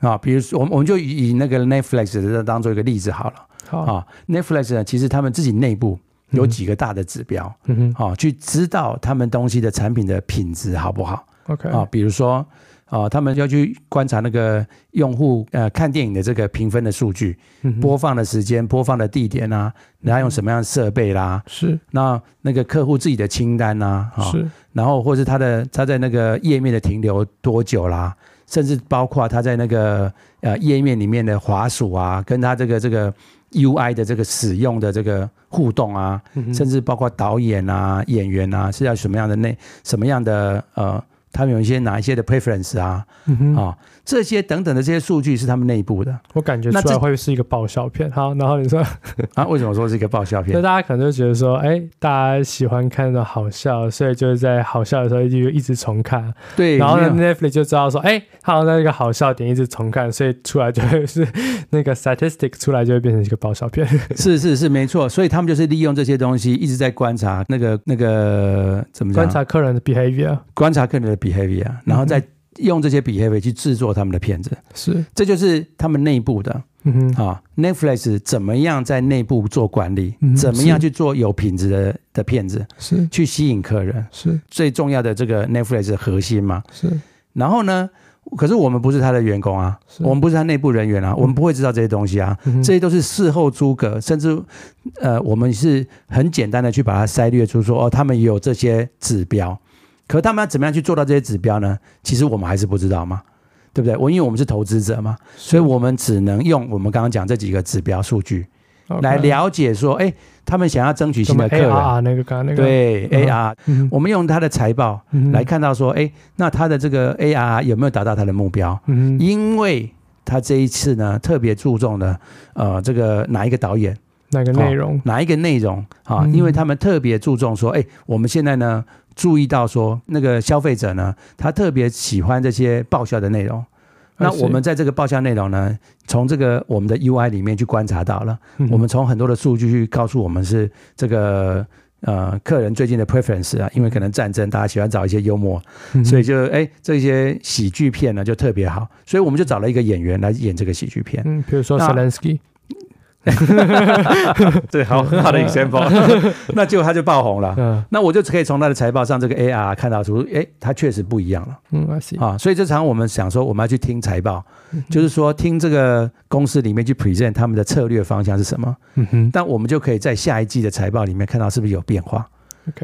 S2: 啊？比如说，我们我们就以那个 Netflix 的当做一个例子好了。好啊，Netflix 呢，其实他们自己内部。有几个大的指标，嗯哼，啊，去知道他们东西的产品的品质好不好
S1: ？OK，
S2: 啊，比如说，啊，他们要去观察那个用户呃看电影的这个评分的数据，播放的时间、播放的地点啊，然后用什么样的设备啦，是，那那个客户自己的清单啊，是，然后或是他的他在那个页面的停留多久啦，甚至包括他在那个呃页面里面的滑鼠啊，跟他这个这个。UI 的这个使用的这个互动啊，甚至包括导演啊、演员啊，是要什么样的内什么样的呃，他们有一些哪一些的 preference 啊，啊。这些等等的这些数据是他们内部的，
S1: 我感觉出来会是一个爆笑片。好，然后你说
S2: 啊，为什么说是一个爆笑片？
S1: 那大家可能就觉得说，哎，大家喜欢看那种好笑，所以就是在好笑的时候就一直重看。
S2: 对，
S1: 然后呢，Netflix 就知道说，哎，他好像在一个好笑点一直重看，所以出来就会是 那个 statistic 出来就会变成一个爆笑片。
S2: 是是是，没错。所以他们就是利用这些东西一直在观察那个那个怎么？
S1: 观察客人的 behavior，
S2: 观察客人的 behavior，然后再。用这些 behavior 去制作他们的片子，
S1: 是，
S2: 这就是他们内部的，嗯哼，啊，Netflix 怎么样在内部做管理，嗯、怎么样去做有品质的的片子，是，去吸引客人，是。最重要的这个 Netflix 的核心嘛，是。然后呢，可是我们不是他的员工啊，我们不是他内部人员啊，我们不会知道这些东西啊，这些都是事后诸葛，甚至呃，我们是很简单的去把它筛略出说哦，他们也有这些指标，可他们要怎么样去做到这些指标呢？其实我们还是不知道嘛，对不对？我因为我们是投资者嘛，所以我们只能用我们刚刚讲这几个指标数据。来了解说，哎，他们想要争取新的客人，
S1: 那个刚刚那个。
S2: 对 AR，我们用他的财报来看到说，哎，那他的这个 AR 有没有达到他的目标？因为他这一次呢特别注重的，呃，这个哪一个导演，
S1: 哪个内容，
S2: 哪一个内容？啊？因为他们特别注重说，哎，我们现在呢注意到说，那个消费者呢，他特别喜欢这些爆笑的内容。那我们在这个报销内容呢，从这个我们的 UI 里面去观察到了，我们从很多的数据去告诉我们是这个呃客人最近的 preference 啊，因为可能战争大家喜欢找一些幽默，所以就哎这些喜剧片呢就特别好，所以我们就找了一个演员来演这个喜剧片，
S1: 嗯，比如说 Zelensky。
S2: 对，好，很好的 example，那结果他就爆红了。嗯，那我就可以从他的财报上这个 AR 看到出，哎，他确实不一样了。嗯，啊，所以这场我们想说，我们要去听财报，就是说听这个公司里面去 present 他们的策略方向是什么。嗯哼，但我们就可以在下一季的财报里面看到是不是有变化，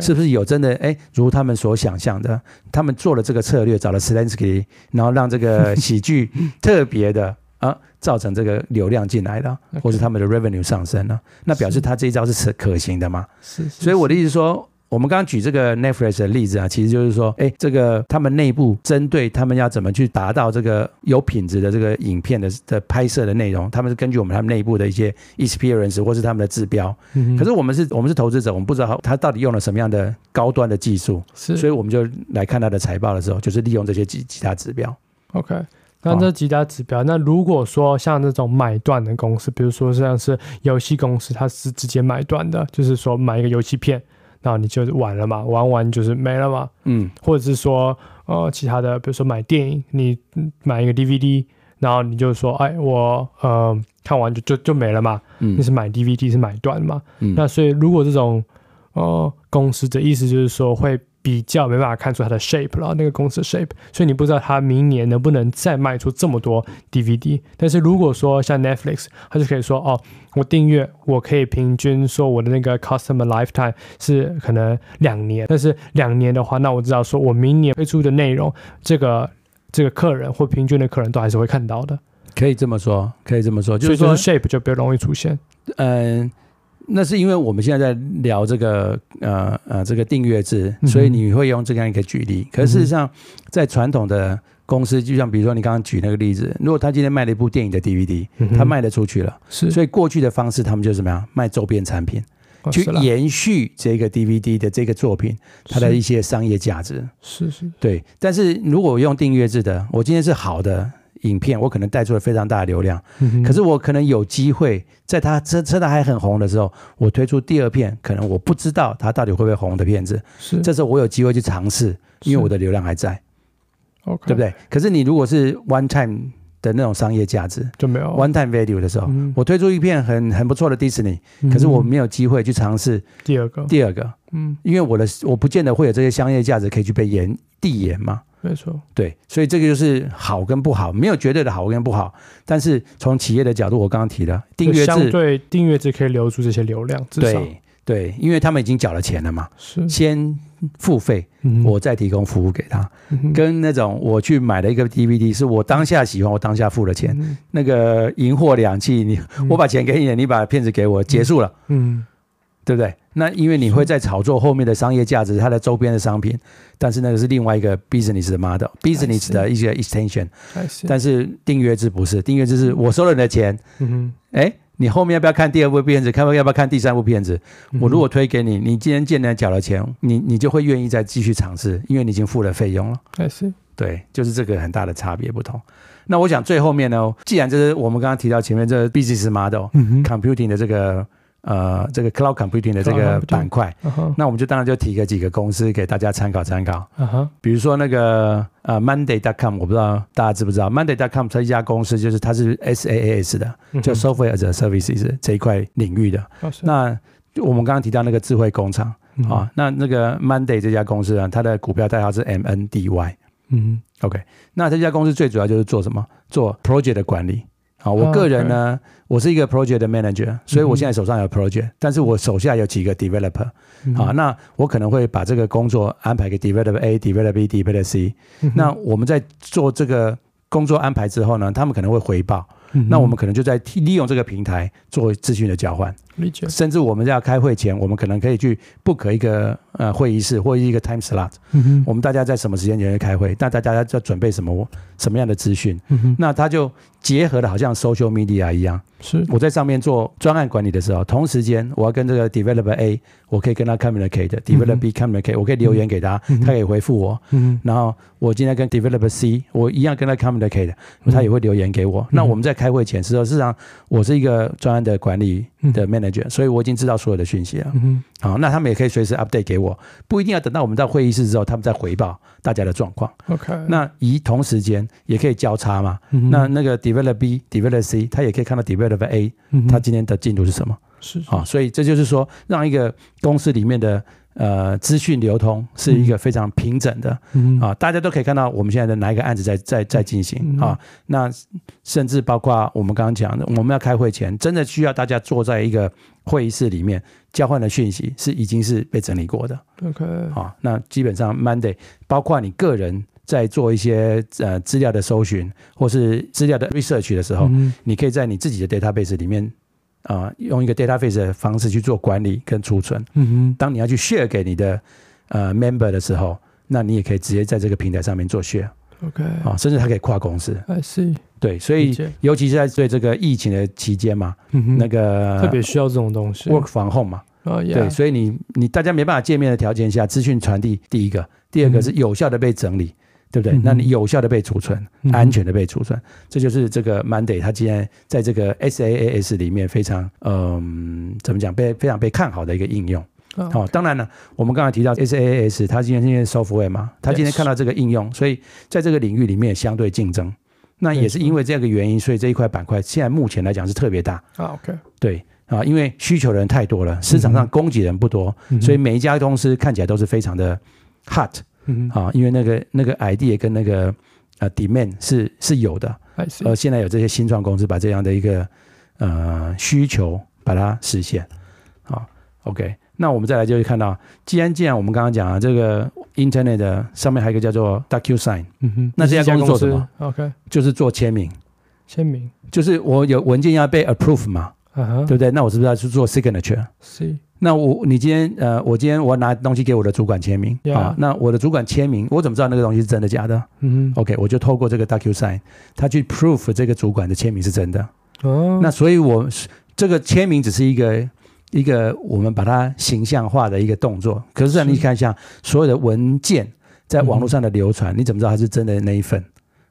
S2: 是不是有真的哎，如他们所想象的，他们做了这个策略，找了 Zelensky，然后让这个喜剧 特别的。啊，造成这个流量进来了，或是他们的 revenue 上升了，那表示他这一招是可行的嘛？是，所以我的意思说，我们刚刚举这个 Netflix 的例子啊，其实就是说，哎，这个他们内部针对他们要怎么去达到这个有品质的这个影片的的拍摄的内容，他们是根据我们他们内部的一些 experience 或是他们的指标。可是我们是，我们是投资者，我们不知道他到底用了什么样的高端的技术，是，所以我们就来看他的财报的时候，就是利用这些其其他指标。
S1: OK。那这几大指标，那如果说像这种买断的公司，比如说像是游戏公司，它是直接买断的，就是说买一个游戏片，然后你就玩了嘛，玩完就是没了嘛，嗯，或者是说呃其他的，比如说买电影，你买一个 DVD，然后你就说，哎，我呃看完就就就没了嘛，嗯，你是买 DVD 是买断嘛，嗯，那所以如果这种呃公司的意思就是说会。比较没办法看出它的 shape 了，那个公司的 shape，所以你不知道它明年能不能再卖出这么多 DVD。但是如果说像 Netflix，它就可以说哦，我订阅我可以平均说我的那个 customer lifetime 是可能两年，但是两年的话，那我知道说我明年推出的内容，这个这个客人或平均的客人都还是会看到的。
S2: 可以这么说，可以这么说，就是说
S1: 所以就是 shape 就比较容易出现。
S2: 嗯。那是因为我们现在在聊这个呃呃这个订阅制，所以你会用这样一个举例。可是事实上，在传统的公司，就像比如说你刚刚举那个例子，如果他今天卖了一部电影的 DVD，他卖得出去了，是。所以过去的方式，他们就是怎么样卖周边产品，去延续这个 DVD 的这个作品它的一些商业价值。
S1: 是是。
S2: 对，但是如果用订阅制的，我今天是好的。影片我可能带出了非常大的流量，可是我可能有机会在他车车的还很红的时候，我推出第二片，可能我不知道他到底会不会红的片子，是。这时候我有机会去尝试，因为我的流量还在，OK，对不对？可是你如果是 one time 的那种商业价值
S1: 就没有。
S2: one time value 的时候，我推出一片很很不错的迪士尼，可是我没有机会去尝试
S1: 第二个，
S2: 第二个，嗯，因为我的我不见得会有这些商业价值可以去被延递延嘛。
S1: 没错，
S2: 对，所以这个就是好跟不好，没有绝对的好跟不好。但是从企业的角度，我刚刚提的订阅制，
S1: 相对订阅制可以留住这些流量，至少
S2: 对对，因为他们已经缴了钱了嘛，是先付费，我再提供服务给他，嗯、跟那种我去买了一个 DVD，是我当下喜欢，我当下付了钱，嗯、那个银货两訖，你我把钱给你，你把片子给我，结束了，嗯。嗯对不对？那因为你会在炒作后面的商业价值，它的周边的商品，但是那个是另外一个 business 的 model，business 的一些 extension。但是订阅制不是，订阅制是我收了你的钱，嗯哼，哎，你后面要不要看第二部片子？看要不要看第三部片子？我如果推给你，你今天既然缴了钱，你你就会愿意再继续尝试，因为你已经付了费用了。是，对，就是这个很大的差别不同。那我想最后面呢，既然这是我们刚刚提到前面这个 business model，computing 的这个。呃，这个 cloud computing 的这个板块，uh huh. 那我们就当然就提个几个公司给大家参考参考。Uh huh. 比如说那个呃 Monday.com，我不知道大家知不知道 Monday.com 这一家公司就是它是 SaaS 的，就 Software as a Services 这一块领域的。Uh. 那我们刚刚提到那个智慧工厂啊，uh. 那那个 Monday 这家公司呢，它的股票代号是 MNDY。嗯，OK。那这家公司最主要就是做什么？做 project 的管理。好，我个人呢，我是一个 project 的 manager，所以我现在手上有 project，但是我手下有几个 developer。好，那我可能会把这个工作安排给 developer A、developer B、developer C。那我们在做这个工作安排之后呢，他们可能会回报。那我们可能就在利用这个平台做资讯的交换。理解。甚至我们在开会前，我们可能可以去 book 一个呃会议室或一个 time slot。嗯哼。我们大家在什么时间点开会？那大家要准备什么什么样的资讯？嗯哼。那他就结合的好像 social media 一样。是。我在上面做专案管理的时候，同时间我要跟这个 developer A，我可以跟他 communicate，developer B communicate，我可以留言给他，他可以回复我。嗯。然后我今天跟 developer C，我一样跟他 communicate，他也会留言给我。那我们在开会前，实际上我是一个专案的管理的 manager。所以我已经知道所有的讯息了。嗯，好，那他们也可以随时 update 给我，不一定要等到我们到会议室之后，他们再回报大家的状况。OK，那以同时间也可以交叉嘛。那那个 developer B、developer C，他也可以看到 developer A，他今天的进度是什么？是啊，所以这就是说，让一个公司里面的。呃，资讯流通是一个非常平整的，嗯、啊，大家都可以看到我们现在的哪一个案子在在在进行啊。那甚至包括我们刚刚讲的，我们要开会前，真的需要大家坐在一个会议室里面交换的讯息，是已经是被整理过的。OK，啊，那基本上 Monday，包括你个人在做一些呃资料的搜寻或是资料的 research 的时候，嗯、你可以在你自己的 database 里面。啊，用一个 database 的方式去做管理跟储存。嗯哼，当你要去 share 给你的呃 member 的时候，那你也可以直接在这个平台上面做 share。OK，啊，甚至它可以跨公司。I see。对，所以尤其是在对这个疫情的期间嘛，嗯哼，那个
S1: 特别需要这种东西
S2: ，work from home 嘛。Oh, yeah. 对，所以你你大家没办法见面的条件下，资讯传递第一个，第二个是有效的被整理。对不对？那你有效的被储存，安全的被储存，这就是这个 Monday 它今天在这个 SaaS 里面非常嗯，怎么讲被非常被看好的一个应用。好，当然了，我们刚才提到 SaaS，它今天因为 software 嘛，它今天看到这个应用，所以在这个领域里面相对竞争。那也是因为这个原因，所以这一块板块现在目前来讲是特别大。啊 OK，对啊，因为需求的人太多了，市场上供给人不多，所以每一家公司看起来都是非常的 hot。嗯，好，因为那个那个 idea 跟那个呃 demand 是是有的，呃现在有这些新创公司把这样的一个呃需求把它实现，好，OK，那我们再来就会看到，既然既然我们刚刚讲啊，这个 Internet 的上面还有一个叫做 DocuSign，嗯哼，那这家公司做什么？OK，就是做签名，
S1: 签名，
S2: 就是我有文件要被 approve 嘛，啊哈，对不对？那我是不是要去做 signature？是。那我你今天呃，我今天我要拿东西给我的主管签名.啊，那我的主管签名，我怎么知道那个东西是真的假的？嗯、mm hmm.，OK，我就透过这个 DocuSign，他去 proof 这个主管的签名是真的。哦，oh. 那所以我这个签名只是一个一个我们把它形象化的一个动作。可是让你看一下所有的文件在网络上的流传，mm hmm. 你怎么知道它是真的那一份，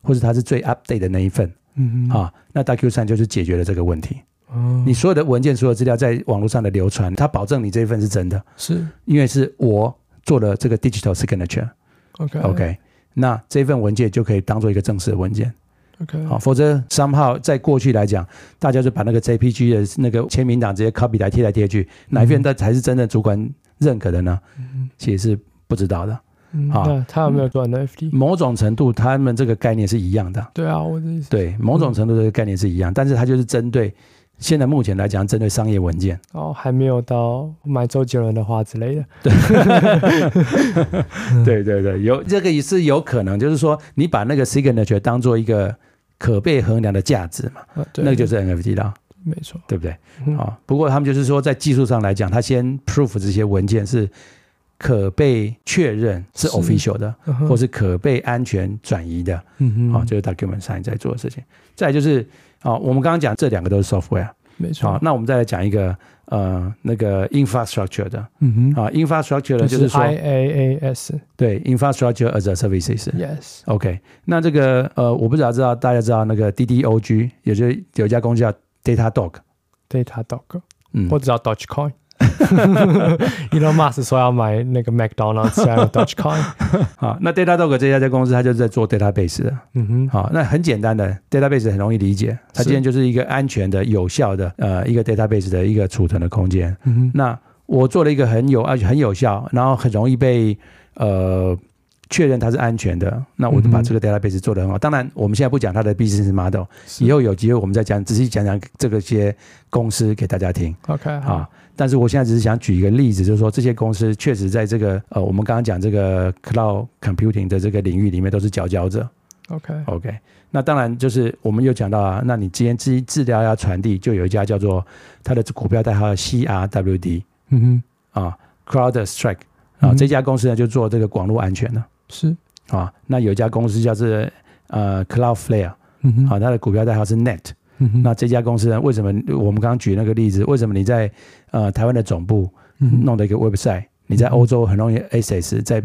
S2: 或者它是最 update 的那一份？嗯嗯、mm，hmm. 啊，那 DocuSign 就是解决了这个问题。你所有的文件、所有资料在网络上的流传，它保证你这一份是真的，是因为是我做了这个 digital signature。OK OK，那这份文件就可以当做一个正式的文件。OK，好，否则 somehow 在过去来讲，大家就把那个 JPG 的那个签名档直接 copy 来贴来贴去，哪一份才是真的主管认可的呢？嗯其实是不知道的。
S1: 啊，他有没有做 NFT？
S2: 某种程度，他们这个概念是一样的。
S1: 对啊，我的意思。
S2: 对，某种程度这个概念是一样，但是它就是针对。现在目前来讲，针对商业文件
S1: 哦，还没有到买周杰伦的画之类的。
S2: 对 对对，有这个也是有可能，就是说你把那个 signature 当做一个可被衡量的价值嘛，啊、那个就是 NFT 了，
S1: 没错，
S2: 对不对？嗯、啊，不过他们就是说，在技术上来讲，他先 proof 这些文件是可被确认是 official 的，是或是可被安全转移的。嗯哼，啊，就是 document sign 在做的事情。再就是。好，我们刚刚讲这两个都是 software，没错。好，那我们再来讲一个呃那个 infrastructure 的，嗯哼，啊 infrastructure 的就是说
S1: IaaS，
S2: 对，infrastructure as a services，yes，OK。那这个呃我不知道知道大家知道那个 DDoG，也就是有一家公司叫
S1: Datadog，Datadog，嗯，或者叫 Dogecoin。Elon Musk 说要买那个 McDonald's，还有 Dogecoin。
S2: 好，那 Datadog 这家公司，它就是在做 database 的。嗯哼，好，那很简单的 database 很容易理解，它今天就是一个安全的、有效的呃一个 database 的一个储存的空间。嗯哼，那我做了一个很有而且很有效，然后很容易被呃确认它是安全的，那我就把这个 database 做得很好。当然，我们现在不讲它的 business model，以后有机会我们再讲，仔细讲讲这个些公司给大家听。
S1: OK，
S2: 啊，但是我现在只是想举一个例子，就是说这些公司确实在这个呃，我们刚刚讲这个 cloud computing 的这个领域里面都是佼佼者。
S1: OK，OK，
S2: 那当然就是我们又讲到啊，那你今天资资料要传递，就有一家叫做它的股票代号 CRWD，
S1: 嗯
S2: 哼，啊，CrowdStrike，啊，这家公司呢就做这个广络安全的。
S1: 是。
S2: 啊，那有一家公司叫做呃 Cloudflare，嗯哼，啊，它的股票代号是 Net，嗯哼，那这家公司呢，为什么我们刚刚举那个例子，为什么你在呃台湾的总部弄的一个 website，嗯、你在欧洲很容易 access，在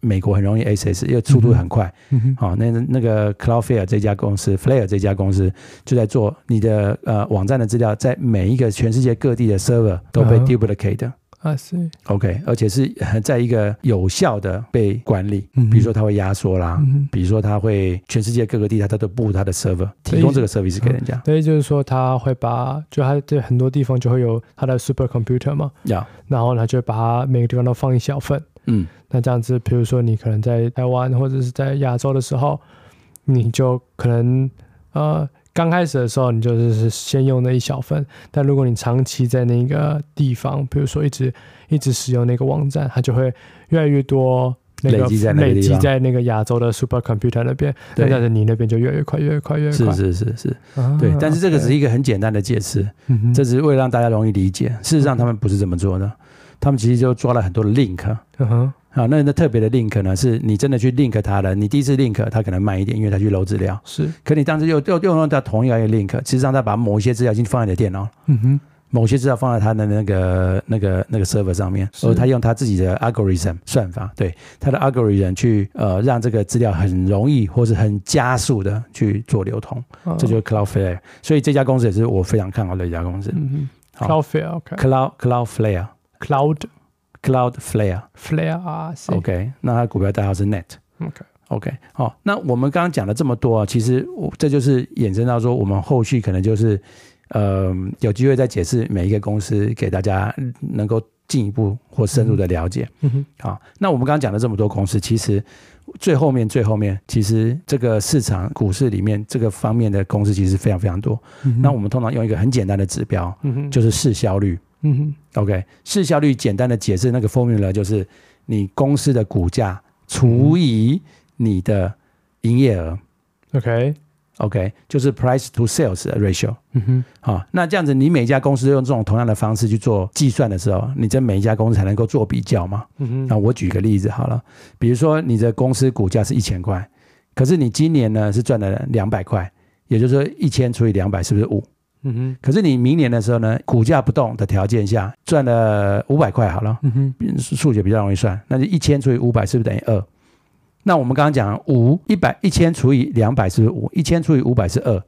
S2: 美国很容易 access，因为速度很快，嗯哼，好、啊，那那个 Cloudflare 这家公司，Flare 这家公司就在做你的呃网站的资料，在每一个全世界各地的 server 都被 duplicate 的。
S1: 啊，是。
S2: OK，而且是 在一个有效的被管理，嗯比如说它会压缩啦，嗯比如说它会全世界各个地它都布它的 server，提供这个 service 给人家。
S1: 所以就是说，它会把就它在很多地方就会有它的 super computer 嘛，然后他就把它每个地方都放一小份，嗯，那这样子，比如说你可能在台湾或者是在亚洲的时候，你就可能呃。刚开始的时候，你就是先用那一小份，但如果你长期在那个地方，比如说一直一直使用那个网站，它就会越来越多那个累积在累积在那个亚洲的 super computer 那边，那但是你那边就越来越快，越来越快。
S2: 是是是是，对。但是这个只是一个很简单的解释，这只是为了让大家容易理解。事实上，他们不是这么做的，他们其实就抓了很多的 link。啊，那那特别的 link 呢，是你真的去 link 它了。你第一次 link 它可能慢一点，因为它去搂资料。
S1: 是，可
S2: 你当时又又又用到同一个 link，实际上它把某一些资料已经放在你的电脑。
S1: 嗯哼，
S2: 某些资料放在它的那个那个那个 server 上面，所以他用他自己的 algorithm 算法，对他的 algorithm 去呃让这个资料很容易或是很加速的去做流通。哦、这就是 Cloudflare。所以这家公司也是我非常看好的一家公司。
S1: 嗯哼，Cloudflare，Cloud
S2: Cloudflare，Flare
S1: 啊
S2: ，OK，那它股票代号是 Net，OK，OK，好，那我们刚刚讲了这么多啊，其实我这就是衍生到说，我们后续可能就是呃有机会再解释每一个公司，给大家能够进一步或深入的了解。嗯哼，好，那我们刚刚讲了这么多公司，其实最后面最后面，其实这个市场股市里面这个方面的公司其实非常非常多。那我们通常用一个很简单的指标，就是市销率。
S1: 嗯哼
S2: ，OK，市效率简单的解释那个 formula 就是你公司的股价除以你的营业额，OK，OK，就是 price to sales ratio。嗯哼，好，那这样子你每一家公司用这种同样的方式去做计算的时候，你这每一家公司才能够做比较嘛。嗯哼，那我举个例子好了，比如说你的公司股价是一千块，可是你今年呢是赚了两百块，也就是说一千除以两百是不是五？嗯哼，可是你明年的时候呢，股价不动的条件下赚了五百块好了，嗯哼，数学比较容易算，那就一千除以五百是不是等于二？那我们刚刚讲五一百一千除以两百是不是五？一千除以五百是二，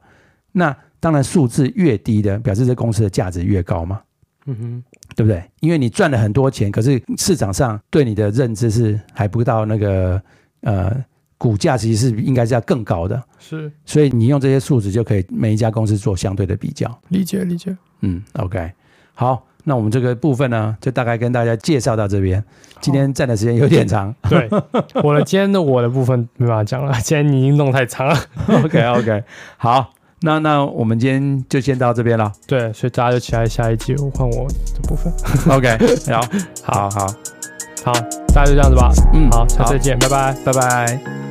S2: 那当然数字越低的，表示这公司的价值越高嘛，嗯哼，对不对？因为你赚了很多钱，可是市场上对你的认知是还不到那个呃。股价其实是应该是要更高的，
S1: 是，
S2: 所以你用这些数值就可以每一家公司做相对的比较。
S1: 理解理解，
S2: 嗯，OK，好，那我们这个部分呢，就大概跟大家介绍到这边。今天站的时间有点长，
S1: 对，我的今天的我的部分没办法讲了，今天你已经弄太长了。
S2: OK OK，好，那那我们今天就先到这边了。
S1: 对，所以大家就期待下一集换我的部分。
S2: OK，好，好好好，
S1: 大家就这样子吧。
S2: 嗯，
S1: 好，下次再见，拜拜，
S2: 拜拜。